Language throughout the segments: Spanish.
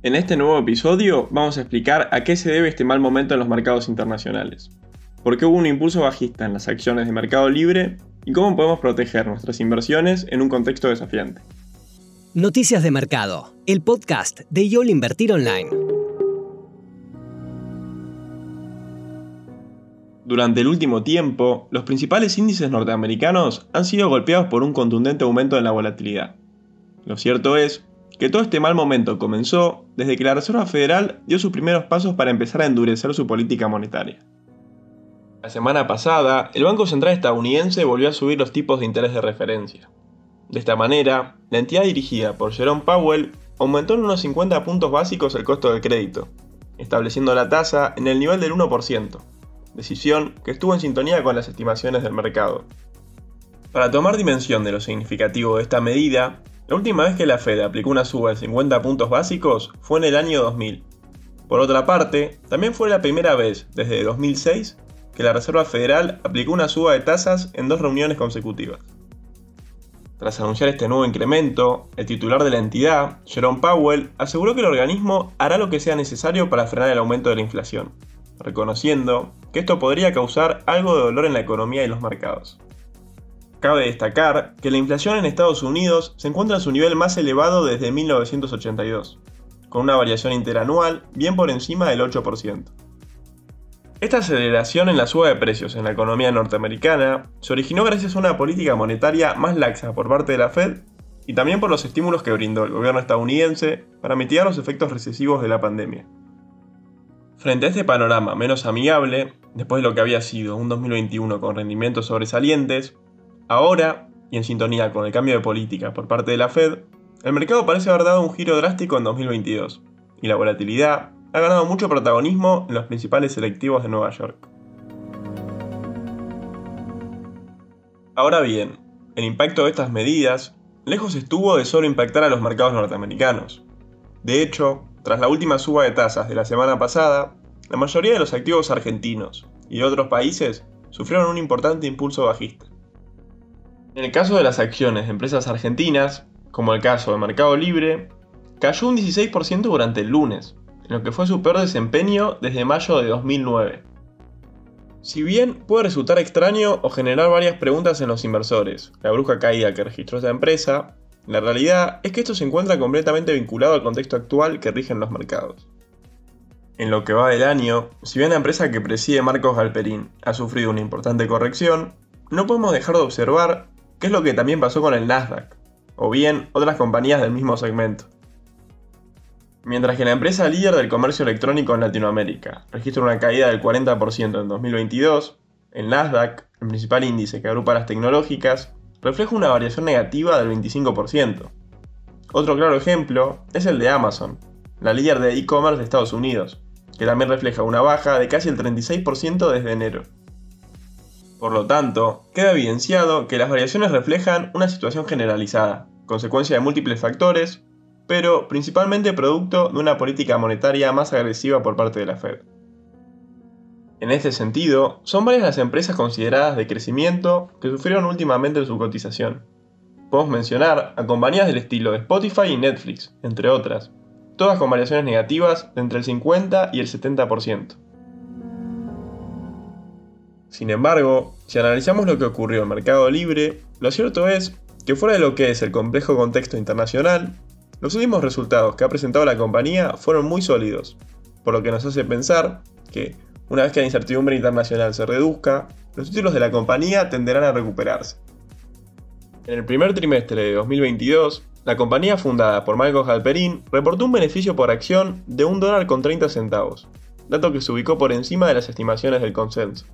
En este nuevo episodio vamos a explicar a qué se debe este mal momento en los mercados internacionales, por qué hubo un impulso bajista en las acciones de mercado libre y cómo podemos proteger nuestras inversiones en un contexto desafiante. Noticias de Mercado, el podcast de YOL Invertir Online. Durante el último tiempo, los principales índices norteamericanos han sido golpeados por un contundente aumento en la volatilidad. Lo cierto es que todo este mal momento comenzó desde que la Reserva Federal dio sus primeros pasos para empezar a endurecer su política monetaria. La semana pasada, el Banco Central estadounidense volvió a subir los tipos de interés de referencia. De esta manera, la entidad dirigida por Jerome Powell aumentó en unos 50 puntos básicos el costo del crédito, estableciendo la tasa en el nivel del 1%, decisión que estuvo en sintonía con las estimaciones del mercado. Para tomar dimensión de lo significativo de esta medida, la última vez que la Fed aplicó una suba de 50 puntos básicos fue en el año 2000. Por otra parte, también fue la primera vez desde 2006 que la Reserva Federal aplicó una suba de tasas en dos reuniones consecutivas. Tras anunciar este nuevo incremento, el titular de la entidad, Jerome Powell, aseguró que el organismo hará lo que sea necesario para frenar el aumento de la inflación, reconociendo que esto podría causar algo de dolor en la economía y los mercados. Cabe destacar que la inflación en Estados Unidos se encuentra en su nivel más elevado desde 1982, con una variación interanual bien por encima del 8%. Esta aceleración en la suba de precios en la economía norteamericana se originó gracias a una política monetaria más laxa por parte de la Fed y también por los estímulos que brindó el gobierno estadounidense para mitigar los efectos recesivos de la pandemia. Frente a este panorama menos amigable, después de lo que había sido un 2021 con rendimientos sobresalientes, Ahora, y en sintonía con el cambio de política por parte de la Fed, el mercado parece haber dado un giro drástico en 2022, y la volatilidad ha ganado mucho protagonismo en los principales selectivos de Nueva York. Ahora bien, el impacto de estas medidas lejos estuvo de solo impactar a los mercados norteamericanos. De hecho, tras la última suba de tasas de la semana pasada, la mayoría de los activos argentinos y de otros países sufrieron un importante impulso bajista. En el caso de las acciones de empresas argentinas, como el caso de Mercado Libre, cayó un 16% durante el lunes, en lo que fue su peor desempeño desde mayo de 2009. Si bien puede resultar extraño o generar varias preguntas en los inversores, la brusca caída que registró esta empresa, la realidad es que esto se encuentra completamente vinculado al contexto actual que rigen los mercados. En lo que va del año, si bien la empresa que preside Marcos Galperín ha sufrido una importante corrección, no podemos dejar de observar ¿Qué es lo que también pasó con el Nasdaq, o bien otras compañías del mismo segmento. Mientras que la empresa líder del comercio electrónico en Latinoamérica registra una caída del 40% en 2022, el Nasdaq, el principal índice que agrupa las tecnológicas, refleja una variación negativa del 25%. Otro claro ejemplo es el de Amazon, la líder de e-commerce de Estados Unidos, que también refleja una baja de casi el 36% desde enero. Por lo tanto, queda evidenciado que las variaciones reflejan una situación generalizada, consecuencia de múltiples factores, pero principalmente producto de una política monetaria más agresiva por parte de la Fed. En este sentido, son varias las empresas consideradas de crecimiento que sufrieron últimamente en su cotización. Podemos mencionar a compañías del estilo de Spotify y Netflix, entre otras, todas con variaciones negativas de entre el 50 y el 70%. Sin embargo, si analizamos lo que ocurrió en Mercado Libre, lo cierto es que fuera de lo que es el complejo contexto internacional, los últimos resultados que ha presentado la compañía fueron muy sólidos, por lo que nos hace pensar que, una vez que la incertidumbre internacional se reduzca, los títulos de la compañía tenderán a recuperarse. En el primer trimestre de 2022, la compañía fundada por Michael Halperin reportó un beneficio por acción de 1 dólar con 30 centavos, dato que se ubicó por encima de las estimaciones del consenso.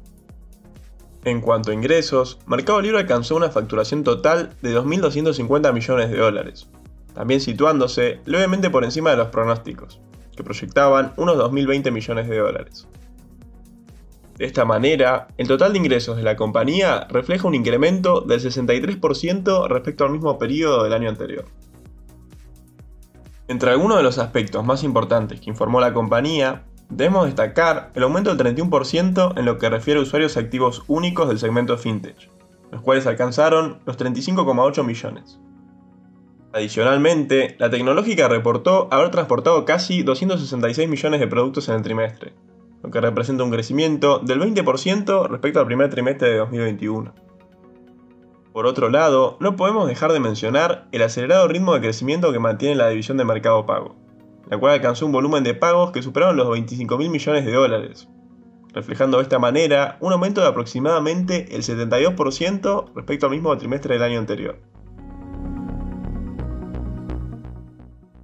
En cuanto a ingresos, Mercado Libre alcanzó una facturación total de 2.250 millones de dólares, también situándose levemente por encima de los pronósticos, que proyectaban unos 2.020 millones de dólares. De esta manera, el total de ingresos de la compañía refleja un incremento del 63% respecto al mismo periodo del año anterior. Entre algunos de los aspectos más importantes que informó la compañía Debemos destacar el aumento del 31% en lo que refiere a usuarios activos únicos del segmento fintech, los cuales alcanzaron los 35,8 millones. Adicionalmente, la tecnológica reportó haber transportado casi 266 millones de productos en el trimestre, lo que representa un crecimiento del 20% respecto al primer trimestre de 2021. Por otro lado, no podemos dejar de mencionar el acelerado ritmo de crecimiento que mantiene la división de mercado pago, la cual alcanzó un volumen de pagos que superaron los 25 mil millones de dólares, reflejando de esta manera un aumento de aproximadamente el 72% respecto al mismo trimestre del año anterior.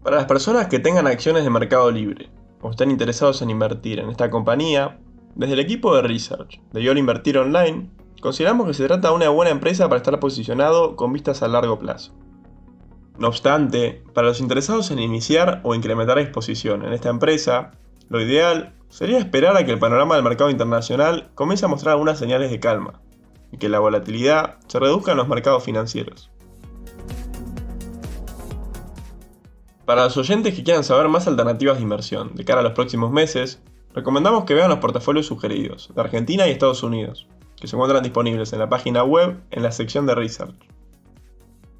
Para las personas que tengan acciones de Mercado Libre o estén interesados en invertir en esta compañía, desde el equipo de research de YOL Invertir Online, consideramos que se trata de una buena empresa para estar posicionado con vistas a largo plazo. No obstante, para los interesados en iniciar o incrementar exposición en esta empresa, lo ideal sería esperar a que el panorama del mercado internacional comience a mostrar algunas señales de calma y que la volatilidad se reduzca en los mercados financieros. Para los oyentes que quieran saber más alternativas de inversión de cara a los próximos meses, recomendamos que vean los portafolios sugeridos de Argentina y Estados Unidos, que se encuentran disponibles en la página web en la sección de Research.